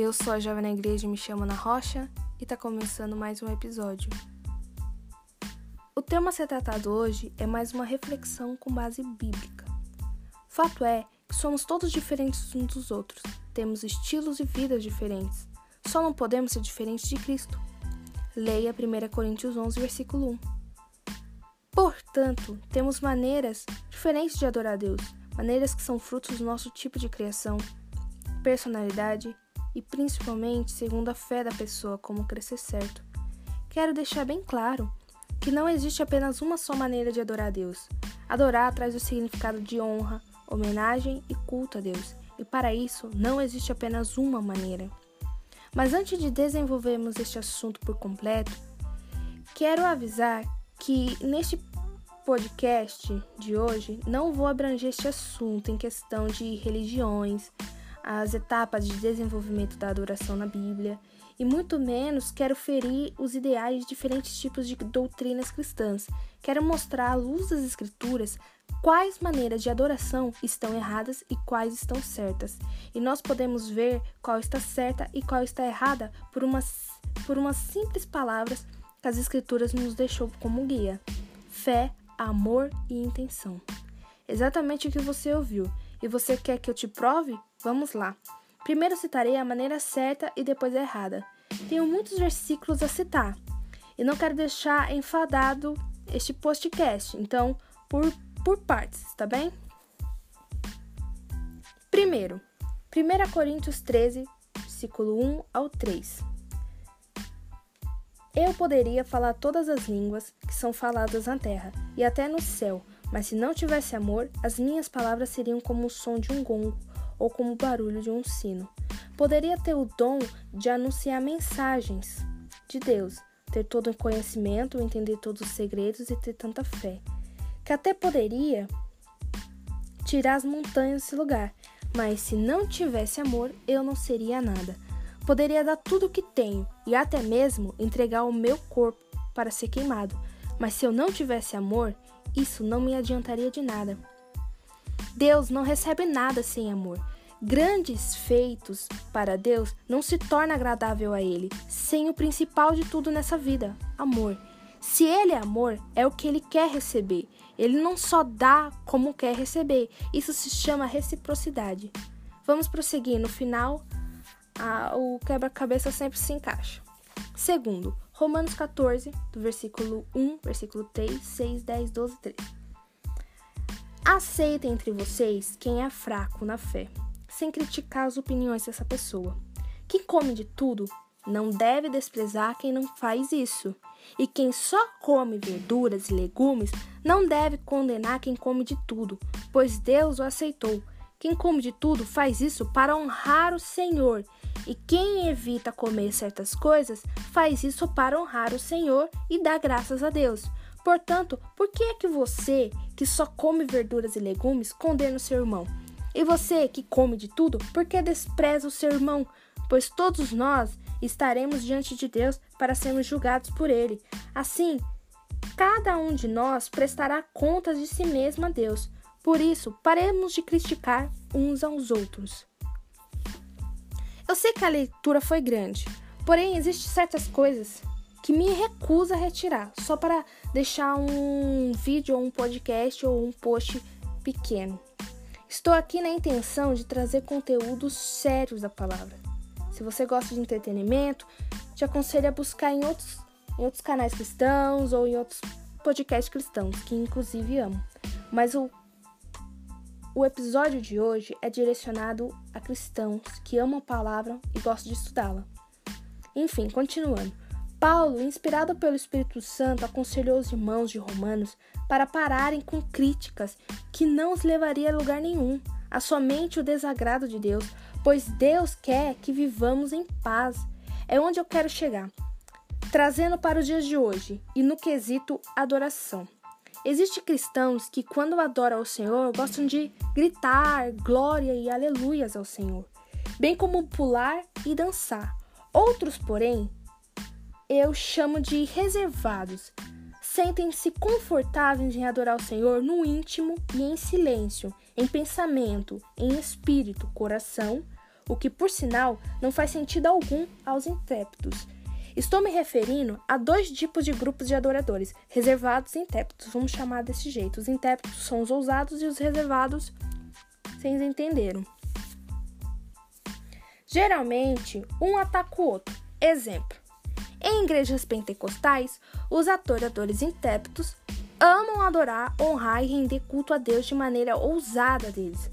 Eu sou a Jovem na Igreja e me chamo Ana Rocha e está começando mais um episódio. O tema a ser tratado hoje é mais uma reflexão com base bíblica. Fato é que somos todos diferentes uns dos outros, temos estilos e vidas diferentes, só não podemos ser diferentes de Cristo. Leia 1 Coríntios 11, versículo 1. Portanto, temos maneiras diferentes de adorar a Deus, maneiras que são frutos do nosso tipo de criação, personalidade e principalmente segundo a fé da pessoa como crescer certo. Quero deixar bem claro que não existe apenas uma só maneira de adorar a Deus. Adorar traz o significado de honra, homenagem e culto a Deus, e para isso não existe apenas uma maneira. Mas antes de desenvolvermos este assunto por completo, quero avisar que neste podcast de hoje não vou abranger este assunto em questão de religiões, as etapas de desenvolvimento da adoração na Bíblia, e muito menos quero ferir os ideais de diferentes tipos de doutrinas cristãs. Quero mostrar à luz das Escrituras quais maneiras de adoração estão erradas e quais estão certas. E nós podemos ver qual está certa e qual está errada por umas, por umas simples palavras que as Escrituras nos deixou como guia: fé, amor e intenção. Exatamente o que você ouviu. E você quer que eu te prove? Vamos lá. Primeiro citarei a maneira certa e depois a errada. Tenho muitos versículos a citar e não quero deixar enfadado este podcast, então por, por partes, tá bem? Primeiro, 1 Coríntios 13, versículo 1 ao 3. Eu poderia falar todas as línguas que são faladas na terra e até no céu, mas se não tivesse amor, as minhas palavras seriam como o som de um gongo ou como o barulho de um sino. Poderia ter o dom de anunciar mensagens de Deus, ter todo o conhecimento, entender todos os segredos e ter tanta fé, que até poderia tirar as montanhas desse lugar, mas se não tivesse amor, eu não seria nada. Poderia dar tudo o que tenho e até mesmo entregar o meu corpo para ser queimado, mas se eu não tivesse amor, isso não me adiantaria de nada. Deus não recebe nada sem amor. Grandes feitos para Deus não se torna agradável a Ele sem o principal de tudo nessa vida, amor. Se Ele é amor, é o que Ele quer receber. Ele não só dá como quer receber. Isso se chama reciprocidade. Vamos prosseguir. No final, a, o quebra-cabeça sempre se encaixa. Segundo, Romanos 14, do versículo 1, versículo 3, 6, 10, 12, 13. Aceitem entre vocês quem é fraco na fé, sem criticar as opiniões dessa pessoa. Quem come de tudo não deve desprezar quem não faz isso. E quem só come verduras e legumes não deve condenar quem come de tudo, pois Deus o aceitou. Quem come de tudo faz isso para honrar o Senhor e quem evita comer certas coisas faz isso para honrar o Senhor e dar graças a Deus. Portanto, por que é que você, que só come verduras e legumes, condena o seu irmão? E você, que come de tudo, por que despreza o seu irmão? Pois todos nós estaremos diante de Deus para sermos julgados por ele. Assim, cada um de nós prestará contas de si mesmo a Deus. Por isso, paremos de criticar uns aos outros. Eu sei que a leitura foi grande, porém existem certas coisas que me recuso a retirar, só para deixar um vídeo ou um podcast ou um post pequeno. Estou aqui na intenção de trazer conteúdos sérios da palavra. Se você gosta de entretenimento, te aconselho a buscar em outros, em outros canais cristãos ou em outros podcasts cristãos, que inclusive amo. Mas o o episódio de hoje é direcionado a cristãos que amam a palavra e gostam de estudá-la. Enfim, continuando. Paulo, inspirado pelo Espírito Santo, aconselhou os irmãos de Romanos para pararem com críticas que não os levaria a lugar nenhum, a somente o desagrado de Deus, pois Deus quer que vivamos em paz. É onde eu quero chegar, trazendo para os dias de hoje e no quesito adoração. Existem cristãos que, quando adoram ao Senhor, gostam de gritar glória e aleluias ao Senhor, bem como pular e dançar. Outros, porém, eu chamo de reservados. Sentem-se confortáveis em adorar o Senhor no íntimo e em silêncio, em pensamento, em espírito, coração, o que, por sinal, não faz sentido algum aos intrépidos. Estou me referindo a dois tipos de grupos de adoradores, reservados e intrépidos. Vamos chamar desse jeito. Os intrépidos são os ousados e os reservados, vocês entenderam. Geralmente, um ataca o outro. Exemplo: em igrejas pentecostais, os adoradores intrépidos amam adorar, honrar e render culto a Deus de maneira ousada deles.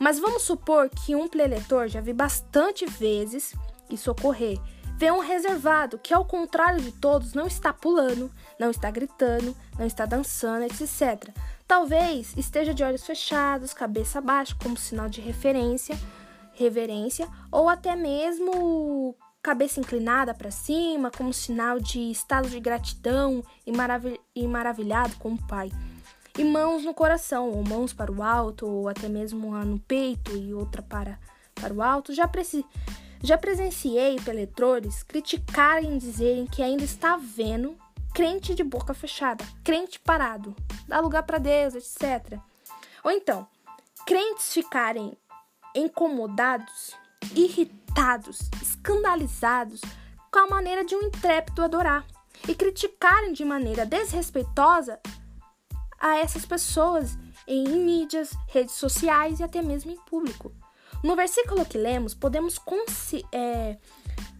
Mas vamos supor que um preletor já vi bastante vezes isso ocorrer Vê um reservado que, ao contrário de todos, não está pulando, não está gritando, não está dançando, etc. Talvez esteja de olhos fechados, cabeça baixa, como sinal de referência, reverência, ou até mesmo cabeça inclinada para cima, como sinal de estado de gratidão e, e maravilhado com o Pai. E mãos no coração, ou mãos para o alto, ou até mesmo uma no peito e outra para, para o alto. Já já presenciei peletores criticarem e dizerem que ainda está vendo crente de boca fechada, crente parado, dá lugar para Deus, etc. Ou então, crentes ficarem incomodados, irritados, escandalizados com a maneira de um intrépido adorar e criticarem de maneira desrespeitosa a essas pessoas em mídias, redes sociais e até mesmo em público. No versículo que lemos, podemos consi é,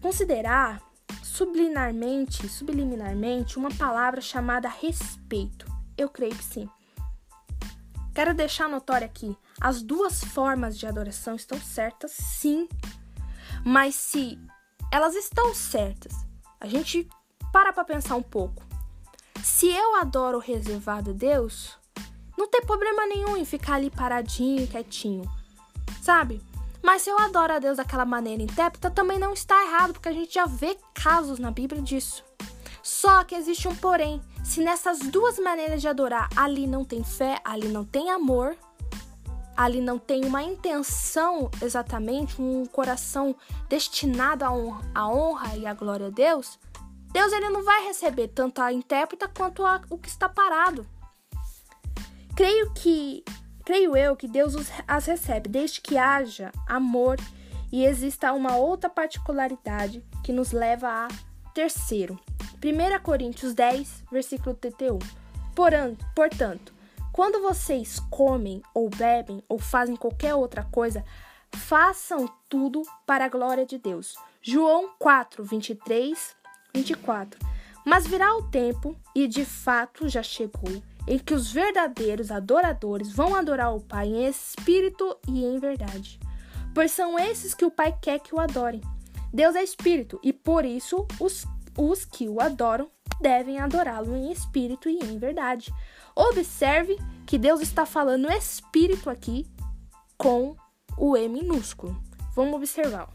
considerar subliminarmente, subliminarmente uma palavra chamada respeito. Eu creio que sim. Quero deixar notório aqui: as duas formas de adoração estão certas, sim. Mas se elas estão certas, a gente para para pensar um pouco. Se eu adoro reservado a Deus, não tem problema nenhum em ficar ali paradinho, quietinho, sabe? Mas se eu adoro a Deus daquela maneira intérpreta, também não está errado, porque a gente já vê casos na Bíblia disso. Só que existe um porém. Se nessas duas maneiras de adorar ali não tem fé, ali não tem amor, ali não tem uma intenção exatamente, um coração destinado à honra, à honra e à glória a Deus, Deus ele não vai receber tanto a intérpreta quanto a, o que está parado. Creio que Creio eu que Deus as recebe desde que haja amor e exista uma outra particularidade que nos leva a terceiro. 1 Coríntios 10, versículo 31. Portanto, quando vocês comem ou bebem ou fazem qualquer outra coisa, façam tudo para a glória de Deus. João 4, 23, 24. Mas virá o tempo, e de fato já chegou, em que os verdadeiros adoradores vão adorar o Pai em espírito e em verdade. Pois são esses que o Pai quer que o adorem. Deus é espírito e por isso os, os que o adoram devem adorá-lo em espírito e em verdade. Observe que Deus está falando espírito aqui com o E minúsculo. Vamos observar.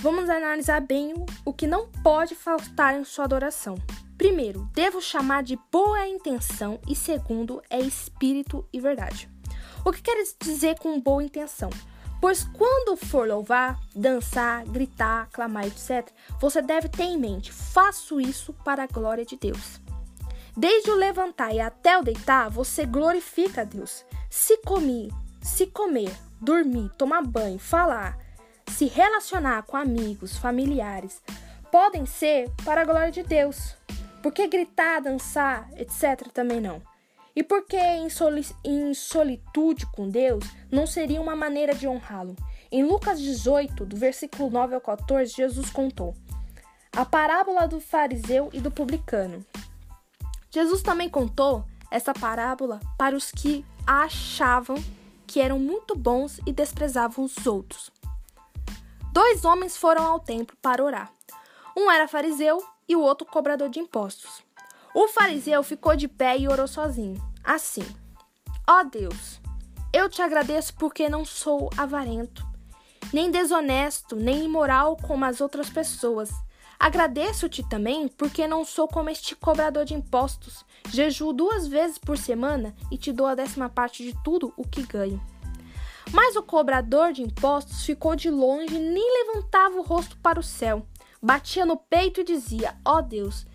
Vamos analisar bem o que não pode faltar em sua adoração. Primeiro, devo chamar de boa intenção e segundo é espírito e verdade. O que quer dizer com boa intenção? Pois quando for louvar, dançar, gritar, clamar, etc., você deve ter em mente: faço isso para a glória de Deus. Desde o levantar e até o deitar, você glorifica a Deus. Se comer, se comer, dormir, tomar banho, falar, se relacionar com amigos, familiares, podem ser para a glória de Deus. Por que gritar, dançar, etc. também não? E por que em, soli em solitude com Deus não seria uma maneira de honrá-lo? Em Lucas 18, do versículo 9 ao 14, Jesus contou a parábola do fariseu e do publicano. Jesus também contou essa parábola para os que achavam que eram muito bons e desprezavam os outros. Dois homens foram ao templo para orar. Um era fariseu e o outro cobrador de impostos. O fariseu ficou de pé e orou sozinho, assim: Ó oh Deus, eu te agradeço porque não sou avarento, nem desonesto, nem imoral como as outras pessoas. Agradeço-te também porque não sou como este cobrador de impostos. Jejuo duas vezes por semana e te dou a décima parte de tudo o que ganho. Mas o cobrador de impostos ficou de longe e nem levantava o rosto para o céu batia no peito e dizia: Ó oh Deus,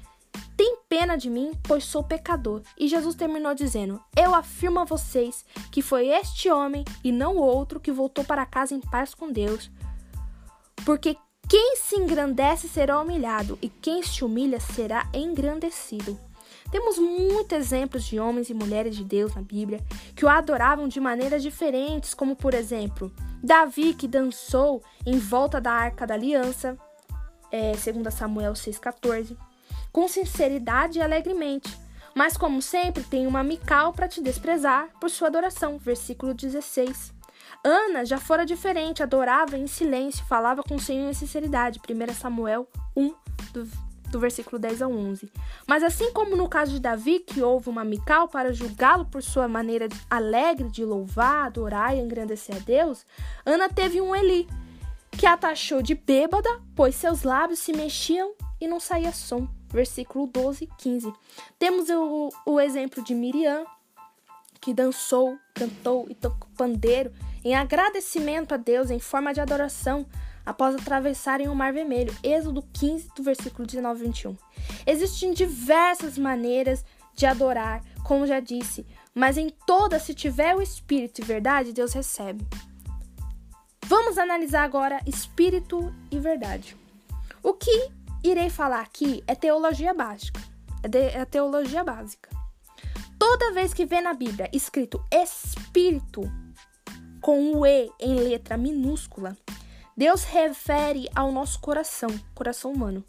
tem pena de mim, pois sou pecador. E Jesus terminou dizendo: Eu afirmo a vocês que foi este homem e não outro que voltou para casa em paz com Deus. Porque quem se engrandece será humilhado, e quem se humilha será engrandecido. Temos muitos exemplos de homens e mulheres de Deus na Bíblia que o adoravam de maneiras diferentes, como por exemplo, Davi que dançou em volta da Arca da Aliança, é, segundo Samuel 6,14, com sinceridade e alegremente. Mas como sempre, tem uma Mical para te desprezar por sua adoração, versículo 16. Ana já fora diferente, adorava em silêncio, falava com o Senhor sinceridade. 1 Samuel 1, do, do versículo 10 ao 11. Mas assim como no caso de Davi, que houve uma Mical para julgá-lo por sua maneira alegre de louvar, adorar e engrandecer a Deus, Ana teve um Eli, que a taxou de bêbada, pois seus lábios se mexiam e não saía som. Versículo 12 15. Temos o, o exemplo de Miriam, que dançou, cantou e tocou pandeiro em agradecimento a Deus em forma de adoração após atravessarem o Mar Vermelho. Êxodo 15, do versículo 19 e 21. Existem diversas maneiras de adorar, como já disse, mas em todas, se tiver o Espírito e verdade, Deus recebe. Vamos analisar agora Espírito e verdade. O que irei falar aqui é teologia básica. É, é teologia básica. Toda vez que vê na Bíblia escrito Espírito com o E em letra minúscula, Deus refere ao nosso coração, coração humano.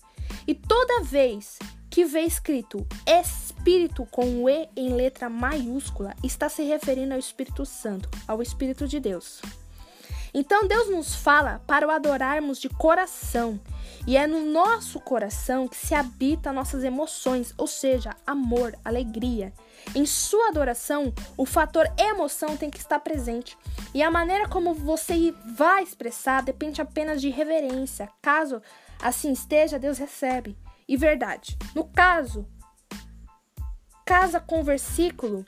E toda vez que vê escrito Espírito com o E em letra maiúscula, está se referindo ao Espírito Santo, ao Espírito de Deus. Então Deus nos fala para o adorarmos de coração, e é no nosso coração que se habita nossas emoções, ou seja, amor, alegria. Em sua adoração, o fator emoção tem que estar presente, e a maneira como você vai expressar depende apenas de reverência. Caso assim esteja, Deus recebe. E verdade. No caso, casa com o versículo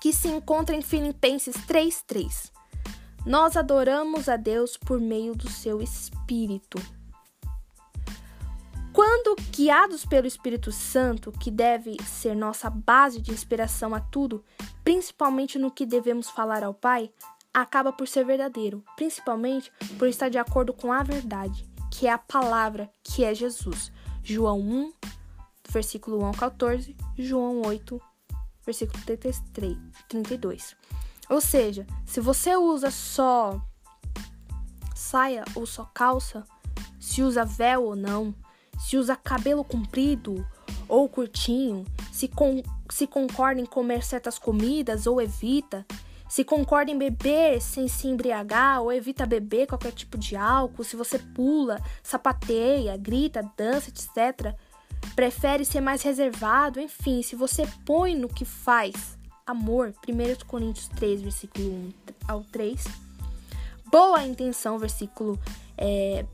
que se encontra em Filipenses 3:3. Nós adoramos a Deus por meio do seu Espírito. Quando guiados pelo Espírito Santo, que deve ser nossa base de inspiração a tudo, principalmente no que devemos falar ao Pai, acaba por ser verdadeiro, principalmente por estar de acordo com a verdade, que é a palavra, que é Jesus. João 1, versículo 1 ao 14, João 8, versículo 33, 32. Ou seja, se você usa só saia ou só calça, se usa véu ou não, se usa cabelo comprido ou curtinho, se, com, se concorda em comer certas comidas ou evita, se concorda em beber sem se embriagar ou evita beber qualquer tipo de álcool, se você pula, sapateia, grita, dança, etc., prefere ser mais reservado, enfim, se você põe no que faz amor, 1 Coríntios 3, versículo 1 ao 3. Boa intenção, versículo é,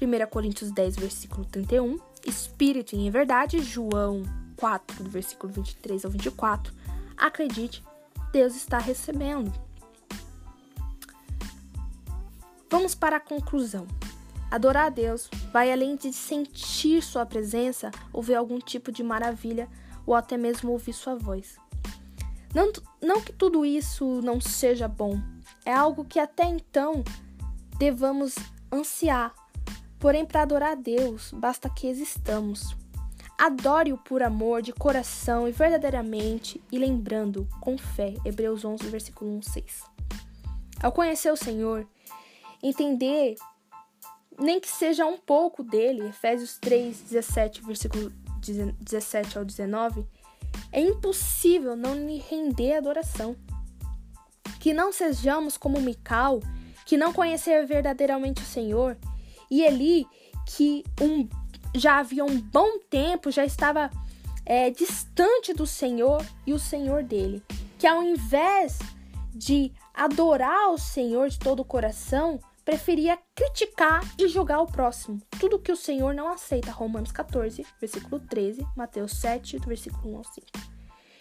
1 Coríntios 10, versículo 31. Espírito em verdade, João 4, do versículo 23 ao 24. Acredite, Deus está recebendo. Vamos para a conclusão. Adorar a Deus vai além de sentir Sua presença ou ver algum tipo de maravilha ou até mesmo ouvir Sua voz. Não, não que tudo isso não seja bom, é algo que até então devamos ansiar. Porém, para adorar a Deus, basta que existamos. Adore-o por amor, de coração e verdadeiramente, e lembrando, com fé. Hebreus 11, versículo 1, 6. Ao conhecer o Senhor, entender, nem que seja um pouco dele, Efésios 3, 17, versículo 17 ao 19, é impossível não lhe render adoração. Que não sejamos como Mical, que não conhecia verdadeiramente o Senhor, e Eli, que um, já havia um bom tempo, já estava é, distante do Senhor e o Senhor dele. Que ao invés de adorar o Senhor de todo o coração, preferia criticar e julgar o próximo. Tudo que o Senhor não aceita. Romanos 14, versículo 13, Mateus 7, versículo 1 ao 5.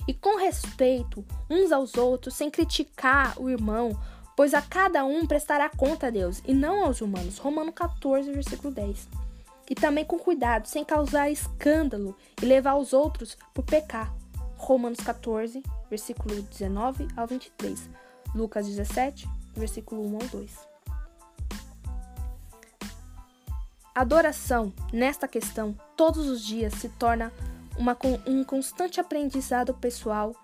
E com respeito uns aos outros, sem criticar o irmão, pois a cada um prestará conta a Deus e não aos humanos. Romanos 14, versículo 10. e também com cuidado, sem causar escândalo e levar os outros por pecar. Romanos 14, versículo 19 ao 23. Lucas 17, versículo 1 ao 2. Adoração, nesta questão, todos os dias se torna uma, um constante aprendizado pessoal,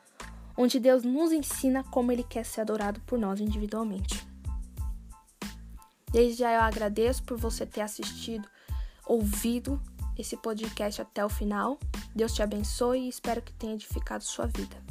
onde Deus nos ensina como Ele quer ser adorado por nós individualmente. Desde já eu agradeço por você ter assistido, ouvido esse podcast até o final. Deus te abençoe e espero que tenha edificado sua vida.